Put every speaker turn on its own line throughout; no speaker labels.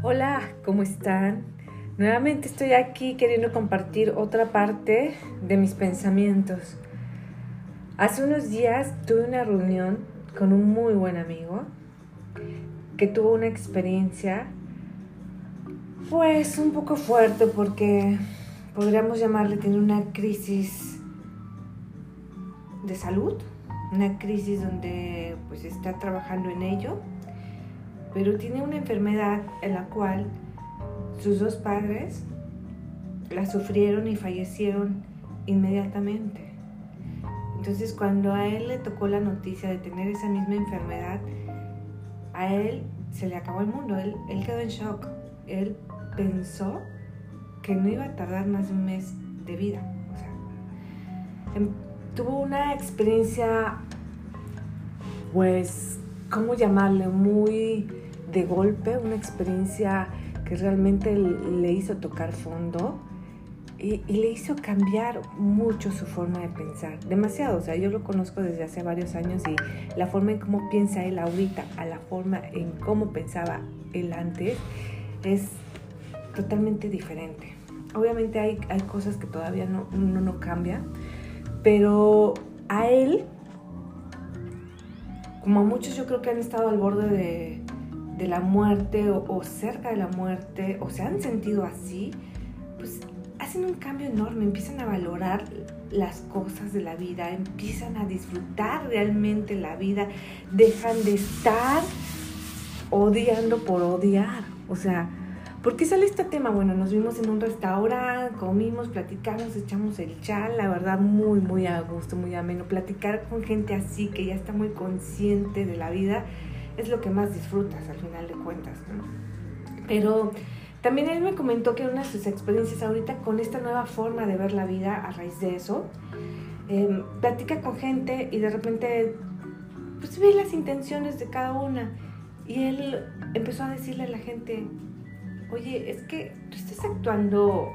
Hola, ¿cómo están? Nuevamente estoy aquí queriendo compartir otra parte de mis pensamientos. Hace unos días tuve una reunión con un muy buen amigo que tuvo una experiencia pues un poco fuerte porque podríamos llamarle tiene una crisis de salud, una crisis donde pues está trabajando en ello pero tiene una enfermedad en la cual sus dos padres la sufrieron y fallecieron inmediatamente. Entonces cuando a él le tocó la noticia de tener esa misma enfermedad, a él se le acabó el mundo, él, él quedó en shock, él pensó que no iba a tardar más de un mes de vida. O sea, em, tuvo una experiencia, pues, ¿cómo llamarle? Muy de golpe, una experiencia que realmente le hizo tocar fondo y, le hizo cambiar mucho su forma de pensar, demasiado, o sea, yo lo conozco desde hace varios años y la forma en cómo piensa él ahorita a la forma en cómo pensaba él antes es totalmente diferente. Obviamente hay, hay cosas que todavía no, uno no cambia, pero a él, como a muchos yo creo que han estado al borde de, de la muerte o, cerca de la muerte o se han sentido así, pues hacen un cambio enorme, empiezan a valorar las cosas de la vida, empiezan a disfrutar realmente la vida, dejan de estar odiando por odiar. O sea, ¿por qué sale este tema? Bueno, nos vimos en un restaurante, comimos, platicamos, echamos el chal, la verdad muy, muy a gusto, muy ameno. Platicar con gente así que ya está muy consciente de la vida es lo que más disfrutas al final de cuentas. Pero también él me comentó que una de sus experiencias ahorita con esta nueva forma de ver la vida a raíz de eso, em, platica con gente y de repente pues ve las intenciones de cada una. Y él empezó a decirle a la gente, oye, es que tú estás actuando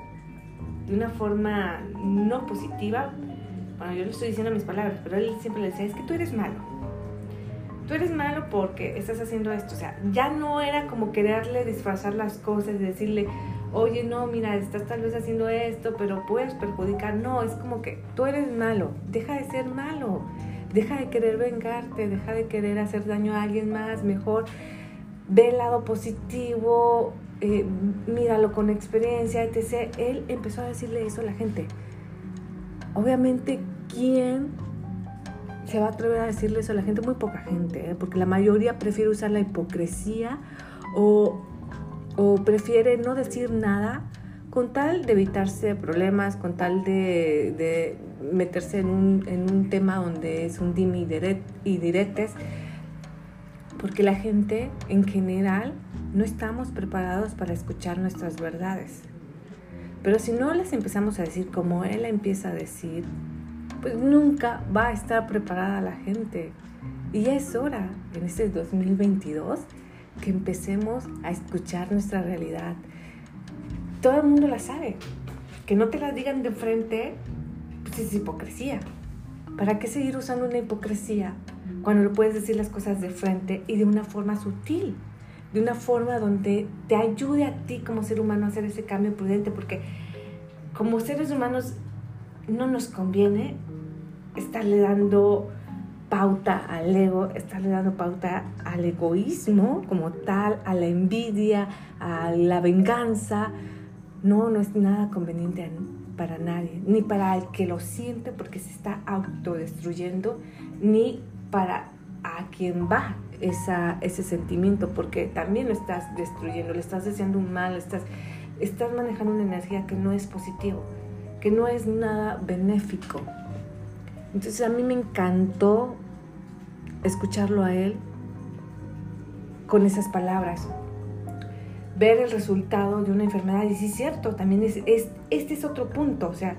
de una forma no positiva. Bueno, yo le estoy diciendo mis palabras, pero él siempre le decía, es que tú eres malo tú eres malo porque estás haciendo esto. O sea, ya no era como quererle disfrazar las cosas decirle, oye, no, mira, estás tal vez haciendo esto, pero puedes perjudicar. No, es como que tú eres malo, deja de ser malo, deja de querer vengarte, deja de querer hacer daño a alguien más, mejor ve el lado positivo, eh, míralo con experiencia, etc. Él empezó a decirle eso a la gente. Obviamente, ¿quién se va a atrever a decirle eso a la gente, muy poca gente, ¿eh? porque la mayoría prefiere usar la hipocresía o, prefiere no decir nada con tal de evitarse problemas, con tal de, meterse en un, tema donde es un dim y diretes, porque la gente en general no estamos preparados para escuchar nuestras verdades. Pero si no las empezamos a decir como él empieza a decir, pues nunca va a estar preparada la gente. Y ya es hora, en este 2022, que empecemos a escuchar nuestra realidad. Todo el mundo la sabe. Que no te la digan de frente, pues es hipocresía. ¿Para qué seguir usando una hipocresía cuando lo puedes decir las cosas de frente y de una forma sutil? De una forma donde te ayude a ti como ser humano a hacer ese cambio prudente, porque como seres humanos no nos conviene estarle dando pauta al ego, estarle dando pauta al egoísmo como tal, a la envidia, a la venganza. No, no es nada conveniente para nadie, ni para el que lo siente porque se está autodestruyendo, ni para a quien va esa, ese sentimiento, porque también lo estás destruyendo, le estás deseando un mal, estás, estás manejando una energía que no es positivo, que no es nada benéfico. Entonces a mí me encantó escucharlo a él con esas palabras, ver el resultado de una enfermedad. Y sí es cierto, también es, este es otro punto. O sea,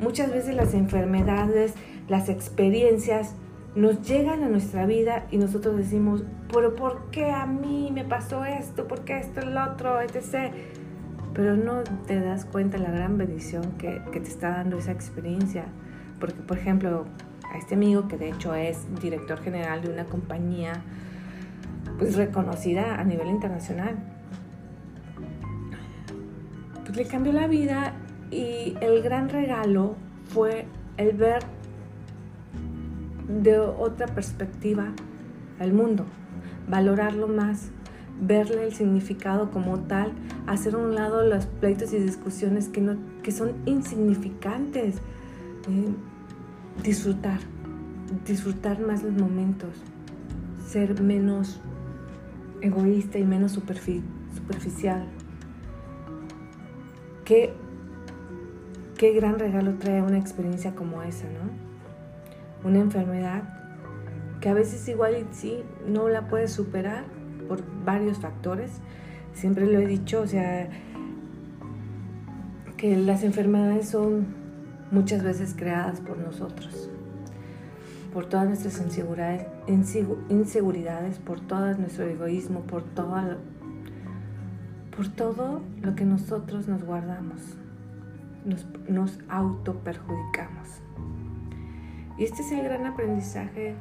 muchas veces las enfermedades, las experiencias nos llegan a nuestra vida y nosotros decimos, pero ¿por qué a mí me pasó esto? ¿Por qué esto, el otro, etc.? Pero no te das cuenta la gran bendición que, que te está dando esa experiencia porque, por ejemplo, a este amigo, que de hecho es director general de una compañía pues reconocida a nivel internacional, le cambió la vida y el gran regalo fue el ver de otra perspectiva al mundo, valorarlo más, verle el significado como tal, hacer a un lado los pleitos y discusiones que, no, que son insignificantes, disfrutar, disfrutar más los momentos, ser menos egoísta y menos superficial. Qué, qué gran regalo trae una experiencia como esa, ¿no? Una enfermedad que a veces igual sí no la puedes superar por varios factores. Siempre lo he dicho, o sea, que las enfermedades son muchas veces creadas por nosotros, por todas nuestras inseguridades, por todo nuestro egoísmo, por todo, por todo lo que nosotros nos guardamos, nos, nos auto perjudicamos. Y este es el gran aprendizaje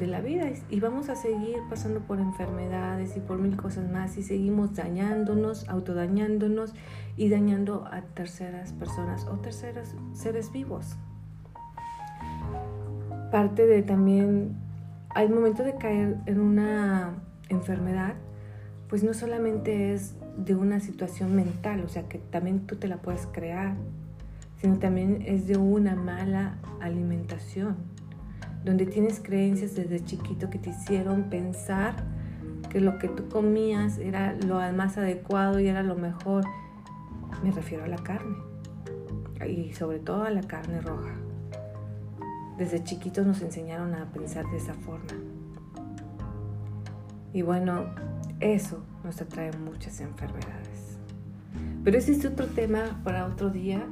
de la vida. Y vamos a seguir pasando por enfermedades y por mil cosas más. Y seguimos dañándonos, autodañándonos y dañando a terceras personas o terceros seres vivos. Parte de también, al momento de caer en una enfermedad, pues no solamente es de una situación mental, o sea que también tú te la puedes crear, sino también es de una mala alimentación donde tienes creencias desde chiquito que te hicieron pensar que lo que tú comías era lo más adecuado y era lo mejor. Me refiero a la carne y sobre todo a la carne roja. Desde chiquitos nos enseñaron a pensar de esa forma. Y bueno, eso nos atrae muchas enfermedades. Pero ese es otro tema para otro día.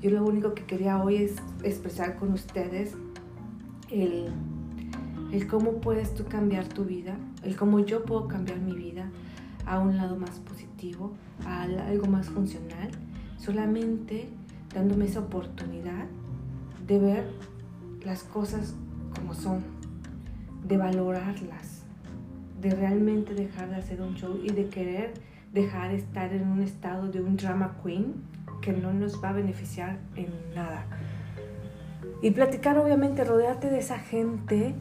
Yo lo único que quería hoy es expresar con ustedes el, cómo puedes tú cambiar tu vida, el cómo yo puedo cambiar mi vida a un lado más positivo, a algo más funcional, solamente dándome esa oportunidad de ver las cosas como son, de valorarlas, de realmente dejar de hacer un show y de querer dejar de estar en un estado de un drama queen que no nos va a beneficiar en nada. Y platicar, obviamente, rodearte de esa gente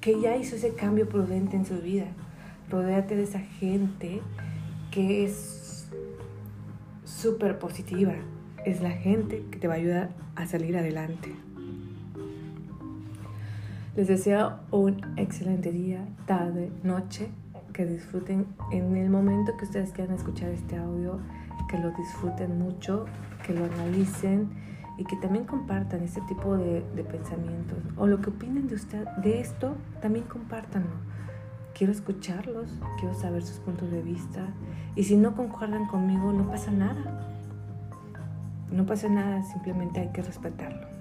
que ya hizo ese cambio prudente en su vida. Rodearte de esa gente que es súper positiva. Es la gente que te va a ayudar a salir adelante. Les deseo un excelente día, tarde, noche. Que disfruten en el momento que ustedes quieran escuchar este audio. Que lo disfruten mucho, que lo analicen y que también compartan este tipo de, pensamientos o lo que opinen de usted de esto, también compártanlo. Quiero escucharlos, quiero saber sus puntos de vista y si no concuerdan conmigo no pasa nada. No pasa nada, simplemente hay que respetarlo.